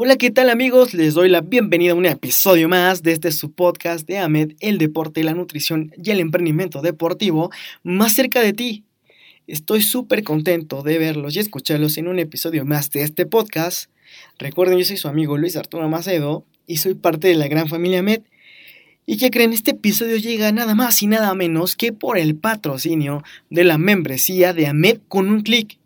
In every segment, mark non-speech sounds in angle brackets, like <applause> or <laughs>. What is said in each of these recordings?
Hola, ¿qué tal amigos? Les doy la bienvenida a un episodio más de este su podcast de AMED, el deporte, la nutrición y el emprendimiento deportivo más cerca de ti. Estoy súper contento de verlos y escucharlos en un episodio más de este podcast. Recuerden, yo soy su amigo Luis Arturo Macedo y soy parte de la gran familia AMED. ¿Y que creen? Este episodio llega nada más y nada menos que por el patrocinio de la membresía de AMED con un clic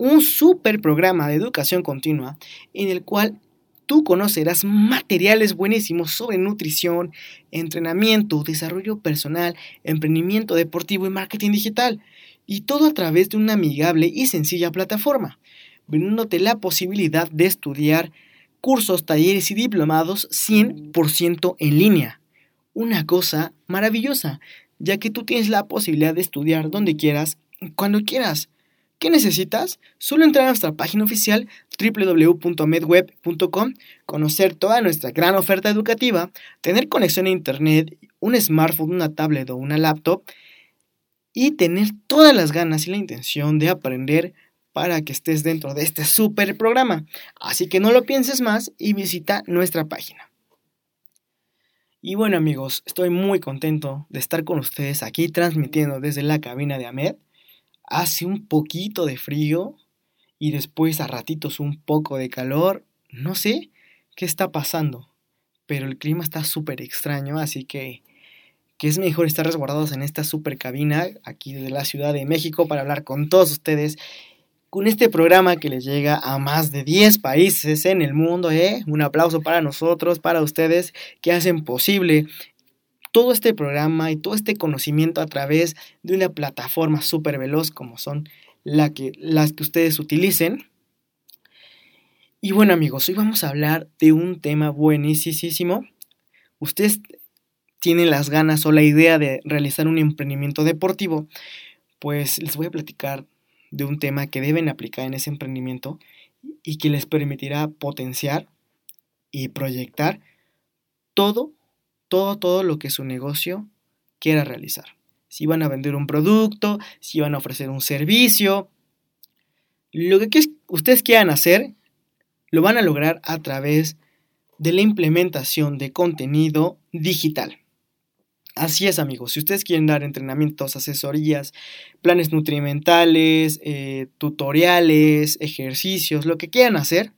un super programa de educación continua en el cual tú conocerás materiales buenísimos sobre nutrición, entrenamiento, desarrollo personal, emprendimiento deportivo y marketing digital. Y todo a través de una amigable y sencilla plataforma, brindándote la posibilidad de estudiar cursos, talleres y diplomados 100% en línea. Una cosa maravillosa, ya que tú tienes la posibilidad de estudiar donde quieras, cuando quieras. ¿Qué necesitas? Solo entrar a nuestra página oficial www.medweb.com, conocer toda nuestra gran oferta educativa, tener conexión a internet, un smartphone, una tablet o una laptop y tener todas las ganas y la intención de aprender para que estés dentro de este super programa. Así que no lo pienses más y visita nuestra página. Y bueno amigos, estoy muy contento de estar con ustedes aquí transmitiendo desde la cabina de Ahmed hace un poquito de frío y después a ratitos un poco de calor. No sé qué está pasando, pero el clima está súper extraño, así que, que es mejor estar resguardados en esta super cabina aquí desde la Ciudad de México para hablar con todos ustedes con este programa que les llega a más de 10 países en el mundo. ¿eh? Un aplauso para nosotros, para ustedes que hacen posible todo este programa y todo este conocimiento a través de una plataforma súper veloz como son las que ustedes utilicen. Y bueno amigos, hoy vamos a hablar de un tema buenísimo. Ustedes tienen las ganas o la idea de realizar un emprendimiento deportivo, pues les voy a platicar de un tema que deben aplicar en ese emprendimiento y que les permitirá potenciar y proyectar todo todo, todo lo que su negocio quiera realizar. Si van a vender un producto, si van a ofrecer un servicio, lo que ustedes quieran hacer, lo van a lograr a través de la implementación de contenido digital. Así es amigos, si ustedes quieren dar entrenamientos, asesorías, planes nutrimentales, eh, tutoriales, ejercicios, lo que quieran hacer,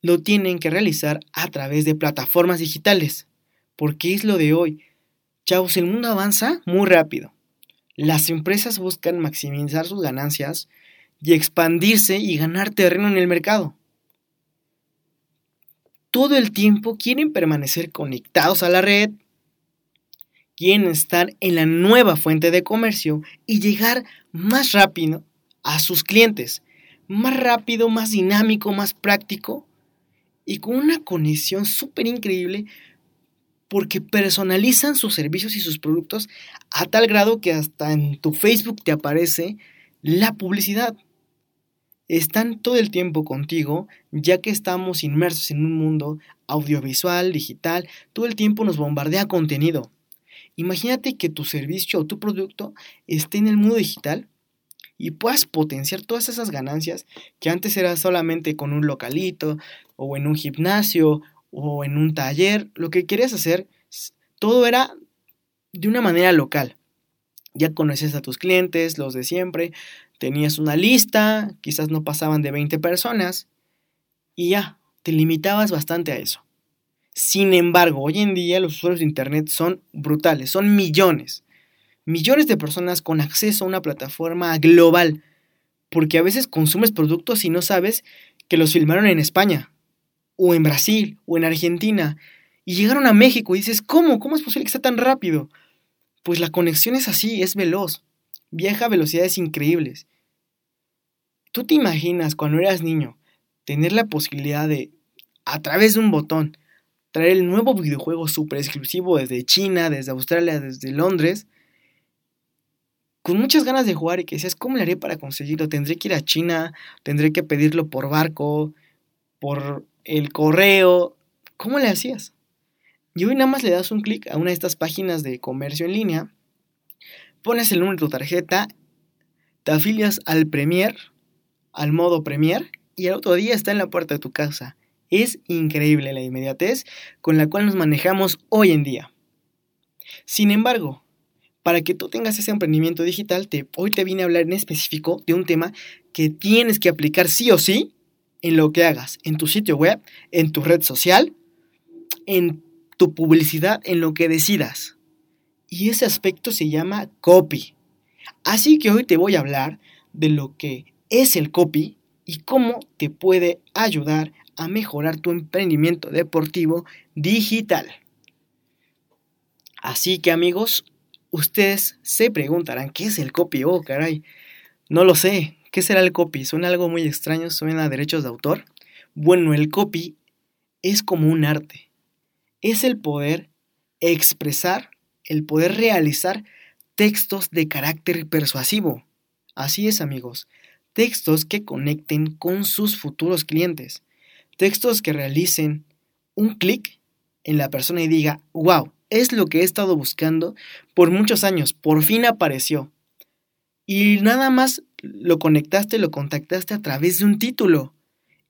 lo tienen que realizar a través de plataformas digitales porque es lo de hoy. Chavos, el mundo avanza muy rápido. Las empresas buscan maximizar sus ganancias y expandirse y ganar terreno en el mercado. Todo el tiempo quieren permanecer conectados a la red, quieren estar en la nueva fuente de comercio y llegar más rápido a sus clientes. Más rápido, más dinámico, más práctico y con una conexión súper increíble porque personalizan sus servicios y sus productos a tal grado que hasta en tu Facebook te aparece la publicidad. Están todo el tiempo contigo, ya que estamos inmersos en un mundo audiovisual, digital, todo el tiempo nos bombardea contenido. Imagínate que tu servicio o tu producto esté en el mundo digital y puedas potenciar todas esas ganancias que antes era solamente con un localito o en un gimnasio o en un taller, lo que querías hacer, todo era de una manera local. Ya conoces a tus clientes, los de siempre, tenías una lista, quizás no pasaban de 20 personas y ya, te limitabas bastante a eso. Sin embargo, hoy en día los usuarios de Internet son brutales, son millones. Millones de personas con acceso a una plataforma global. Porque a veces consumes productos y no sabes que los filmaron en España, o en Brasil, o en Argentina, y llegaron a México y dices, ¿cómo? ¿Cómo es posible que sea tan rápido? Pues la conexión es así, es veloz, viaja a velocidades increíbles. ¿Tú te imaginas cuando eras niño tener la posibilidad de, a través de un botón, traer el nuevo videojuego super exclusivo desde China, desde Australia, desde Londres, con muchas ganas de jugar y que decías, ¿cómo le haré para conseguirlo? Tendré que ir a China, tendré que pedirlo por barco, por el correo. ¿Cómo le hacías? Y hoy nada más le das un clic a una de estas páginas de comercio en línea, pones el número de tu tarjeta, te afilias al Premier, al modo Premier, y al otro día está en la puerta de tu casa. Es increíble la inmediatez con la cual nos manejamos hoy en día. Sin embargo, para que tú tengas ese emprendimiento digital, hoy te vine a hablar en específico de un tema que tienes que aplicar sí o sí en lo que hagas, en tu sitio web, en tu red social, en tu publicidad, en lo que decidas. Y ese aspecto se llama copy. Así que hoy te voy a hablar de lo que es el copy y cómo te puede ayudar a mejorar tu emprendimiento deportivo digital. Así que amigos, ustedes se preguntarán, ¿qué es el copy? Oh, caray, no lo sé. ¿Qué será el copy? ¿Suena algo muy extraño? ¿Suena a derechos de autor? Bueno, el copy es como un arte. Es el poder expresar, el poder realizar textos de carácter persuasivo. Así es, amigos. Textos que conecten con sus futuros clientes textos que realicen un clic en la persona y diga, wow, es lo que he estado buscando por muchos años, por fin apareció. Y nada más lo conectaste, lo contactaste a través de un título.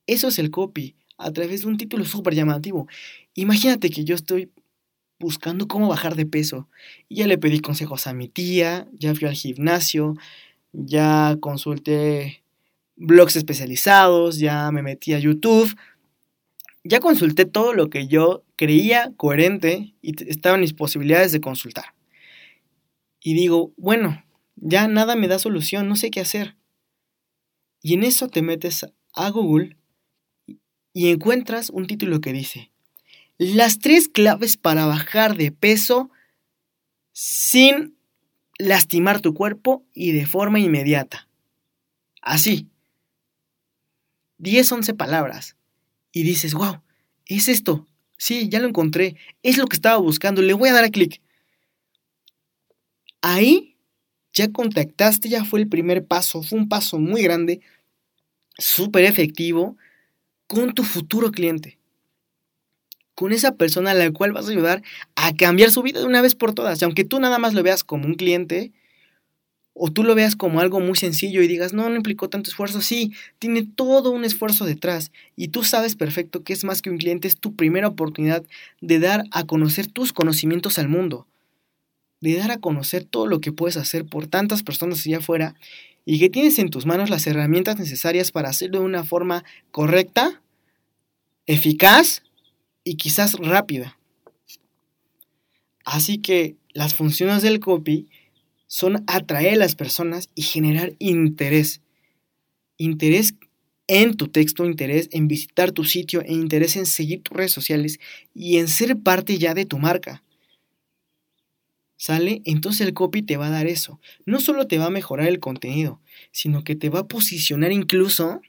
Eso es el copy, a través de un título súper llamativo. Imagínate que yo estoy buscando cómo bajar de peso. Ya le pedí consejos a mi tía, ya fui al gimnasio, ya consulté blogs especializados, ya me metí a YouTube, ya consulté todo lo que yo creía coherente y estaban mis posibilidades de consultar. Y digo, bueno, ya nada me da solución, no sé qué hacer. Y en eso te metes a Google y encuentras un título que dice, las tres claves para bajar de peso sin lastimar tu cuerpo y de forma inmediata. Así. 10, 11 palabras y dices, wow, es esto. Sí, ya lo encontré. Es lo que estaba buscando. Le voy a dar a clic. Ahí ya contactaste, ya fue el primer paso. Fue un paso muy grande, súper efectivo, con tu futuro cliente. Con esa persona a la cual vas a ayudar a cambiar su vida de una vez por todas. Y aunque tú nada más lo veas como un cliente, o tú lo veas como algo muy sencillo y digas, no, no implicó tanto esfuerzo, sí, tiene todo un esfuerzo detrás y tú sabes perfecto que es más que un cliente, es tu primera oportunidad de dar a conocer tus conocimientos al mundo, de dar a conocer todo lo que puedes hacer por tantas personas allá afuera y que tienes en tus manos las herramientas necesarias para hacerlo de una forma correcta, eficaz y quizás rápida. Así que las funciones del copy son atraer a las personas y generar interés. Interés en tu texto, interés en visitar tu sitio, e interés en seguir tus redes sociales y en ser parte ya de tu marca. ¿Sale? Entonces el copy te va a dar eso. No solo te va a mejorar el contenido, sino que te va a posicionar incluso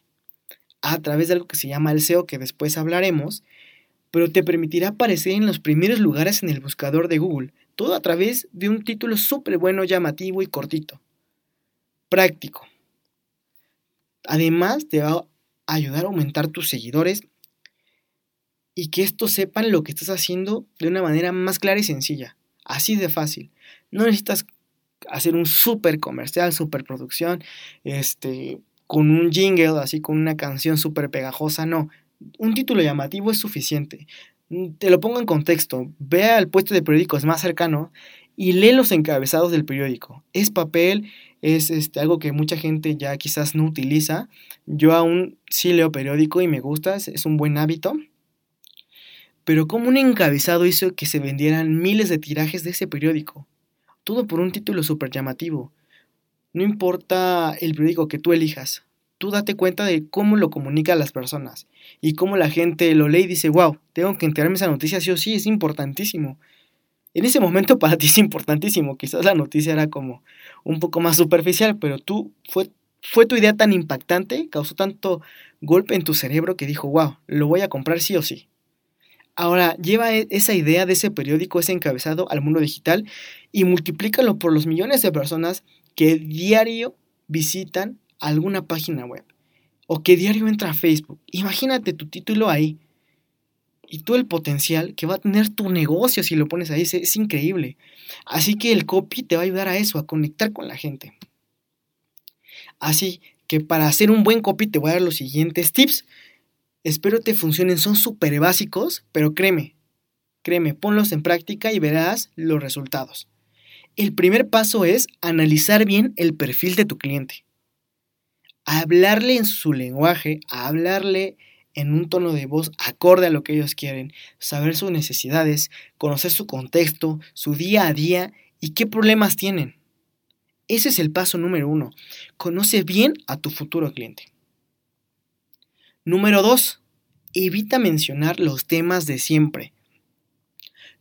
a través de algo que se llama el SEO, que después hablaremos, pero te permitirá aparecer en los primeros lugares en el buscador de Google, todo a través de un título súper bueno, llamativo y cortito. Práctico. Además, te va a ayudar a aumentar tus seguidores y que estos sepan lo que estás haciendo de una manera más clara y sencilla. Así de fácil. No necesitas hacer un súper comercial, super producción, este, con un jingle, así con una canción súper pegajosa, no. Un título llamativo es suficiente. Te lo pongo en contexto. Ve al puesto de periódicos más cercano y lee los encabezados del periódico. Es papel, es este, algo que mucha gente ya quizás no utiliza. Yo aún sí leo periódico y me gusta, es un buen hábito. Pero como un encabezado hizo que se vendieran miles de tirajes de ese periódico. Todo por un título súper llamativo. No importa el periódico que tú elijas, tú date cuenta de cómo lo comunica a las personas y cómo la gente lo lee y dice, wow, tengo que enterarme esa noticia sí o sí, es importantísimo. En ese momento <laughs> para ti es importantísimo, quizás la noticia era como un poco más superficial, pero tú fue, fue tu idea tan impactante, causó tanto golpe en tu cerebro que dijo, wow, lo voy a comprar sí o sí. Ahora, lleva e, esa idea de ese periódico, ese encabezado al mundo digital y multiplícalo por los millones de personas que diario visitan alguna página web o que diario entra a Facebook. Imagínate tu título ahí y todo el potencial que va a tener tu negocio si lo pones ahí. Es, es increíble. Así que el copy te va a ayudar a eso, a conectar con la gente. Así que para hacer un buen copy te voy a dar los siguientes tips Espero te funcionen, son súper básicos, pero créeme, créeme, ponlos en práctica y verás los resultados. El primer paso es analizar bien el perfil de tu cliente. Hablarle en su lenguaje, hablarle en un tono de voz acorde a lo que ellos quieren, saber sus necesidades, conocer su contexto, su día a día y qué problemas tienen. Ese es el paso número uno. Conoce bien a tu futuro cliente. Número 2. Evita mencionar los temas de siempre.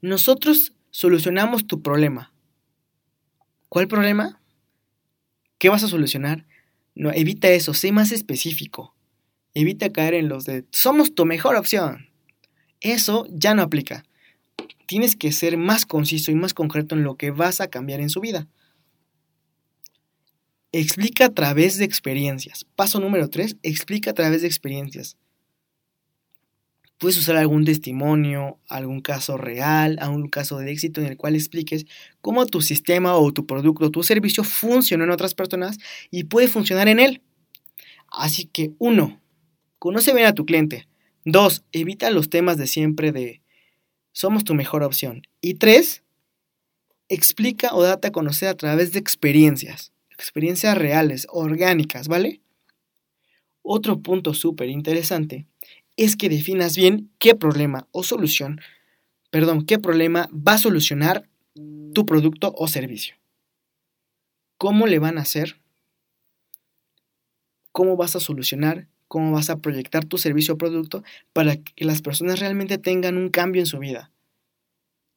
Nosotros solucionamos tu problema. ¿Cuál problema? ¿Qué vas a solucionar? No, evita eso, sé más específico. Evita caer en los de somos tu mejor opción. Eso ya no aplica. Tienes que ser más conciso y más concreto en lo que vas a cambiar en su vida. Explica a través de experiencias. Paso número 3, explica a través de experiencias. Puedes usar algún testimonio, algún caso real, algún caso de éxito en el cual expliques cómo tu sistema o tu producto o tu servicio funciona en otras personas y puede funcionar en él. Así que, uno, conoce bien a tu cliente. Dos, evita los temas de siempre de somos tu mejor opción. Y tres, explica o date a conocer a través de experiencias experiencias reales, orgánicas, ¿vale? Otro punto súper interesante es que definas bien qué problema o solución, perdón, qué problema va a solucionar tu producto o servicio. ¿Cómo le van a hacer? ¿Cómo vas a solucionar? ¿Cómo vas a proyectar tu servicio o producto para que las personas realmente tengan un cambio en su vida?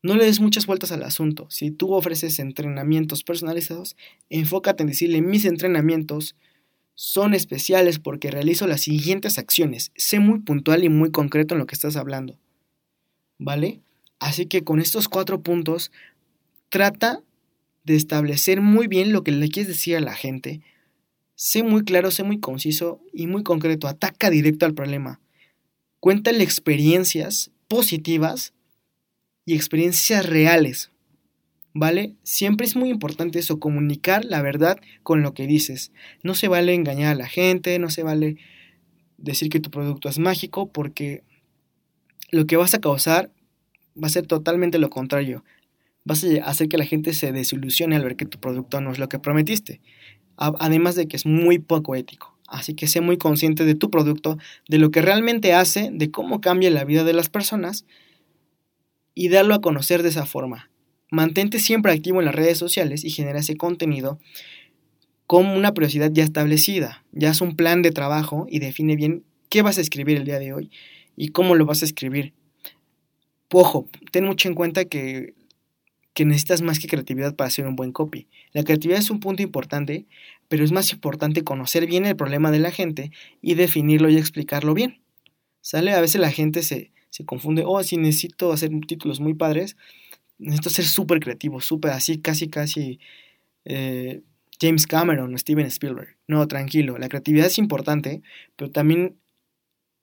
No le des muchas vueltas al asunto. Si tú ofreces entrenamientos personalizados, enfócate en decirle mis entrenamientos son especiales porque realizo las siguientes acciones. Sé muy puntual y muy concreto en lo que estás hablando. ¿Vale? Así que con estos cuatro puntos, trata de establecer muy bien lo que le quieres decir a la gente. Sé muy claro, sé muy conciso y muy concreto. Ataca directo al problema. Cuéntale experiencias positivas y experiencias reales. ¿Vale? Siempre es muy importante eso, comunicar la verdad con lo que dices. No se vale engañar a la gente, no se vale decir que tu producto es mágico, porque lo que vas a causar va a ser totalmente lo contrario. Vas a hacer que la gente se desilusione al ver que tu producto no es lo que prometiste. Además de que es muy poco ético. Así que sé muy consciente de tu producto, de lo que realmente hace, de cómo cambia la vida de las personas y darlo a conocer de esa forma. Mantente siempre activo en las redes sociales y genera ese contenido como una prioridad ya establecida. Ya es un plan de trabajo y define bien qué vas a escribir el día de hoy y cómo lo vas a escribir. Ojo, ten mucho en cuenta que que necesitas más que creatividad para hacer un buen copy. La creatividad es un punto importante, pero es más importante conocer bien el problema de la gente y definirlo y explicarlo bien. ¿Sale? A veces la gente se, se confunde, oh, si necesito hacer títulos muy padres, necesito ser súper creativo, súper así, casi, casi eh, James Cameron o Steven Spielberg. No, tranquilo, la creatividad es importante, pero también,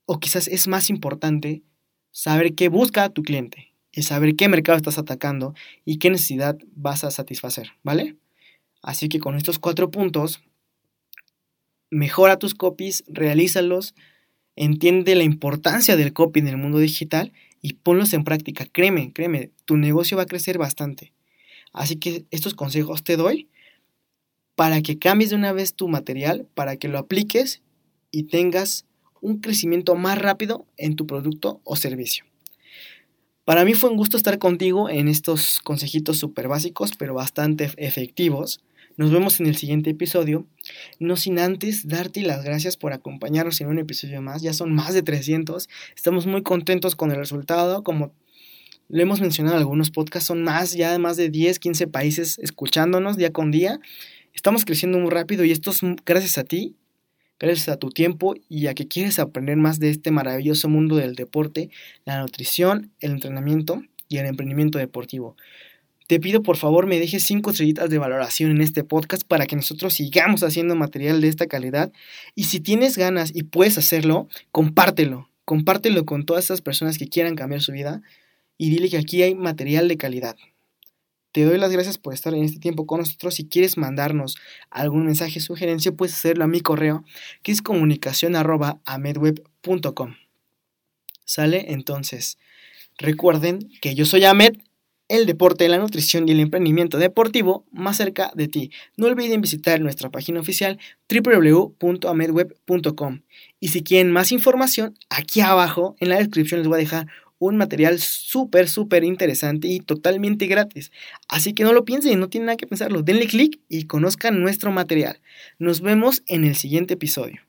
o quizás es más importante, saber qué busca tu cliente y saber qué mercado estás atacando y qué necesidad vas a satisfacer, ¿vale? Así que con estos cuatro puntos, mejora tus copies, realízalos, entiende la importancia del copy en el mundo digital y ponlos en práctica. Créeme, créeme, tu negocio va a crecer bastante. Así que estos consejos te doy para que cambies de una vez tu material, para que lo apliques y tengas un crecimiento más rápido en tu producto o servicio. Para mí fue un gusto estar contigo en estos consejitos súper básicos, pero bastante efectivos. Nos vemos en el siguiente episodio. No sin antes darte las gracias por acompañarnos en un episodio más. Ya son más de 300. Estamos muy contentos con el resultado. Como lo hemos mencionado en algunos podcasts, son más, ya de más de 10, 15 países escuchándonos día con día. Estamos creciendo muy rápido y esto es gracias a ti, gracias a tu tiempo y a que quieres aprender más de este maravilloso mundo del deporte, la nutrición, el entrenamiento y el emprendimiento deportivo. Te pido por favor me dejes 5 estrellitas de valoración en este podcast para que nosotros sigamos haciendo material de esta calidad. Y si tienes ganas y puedes hacerlo, compártelo. Compártelo con todas esas personas que quieran cambiar su vida y dile que aquí hay material de calidad. Te doy las gracias por estar en este tiempo con nosotros. Si quieres mandarnos algún mensaje, sugerencia, puedes hacerlo a mi correo, que es comunicación ¿Sale? Entonces, recuerden que yo soy Ahmed el deporte, la nutrición y el emprendimiento deportivo más cerca de ti. No olviden visitar nuestra página oficial www.amedweb.com. Y si quieren más información, aquí abajo en la descripción les voy a dejar un material súper, súper interesante y totalmente gratis. Así que no lo piensen, no tienen nada que pensarlo. Denle clic y conozcan nuestro material. Nos vemos en el siguiente episodio.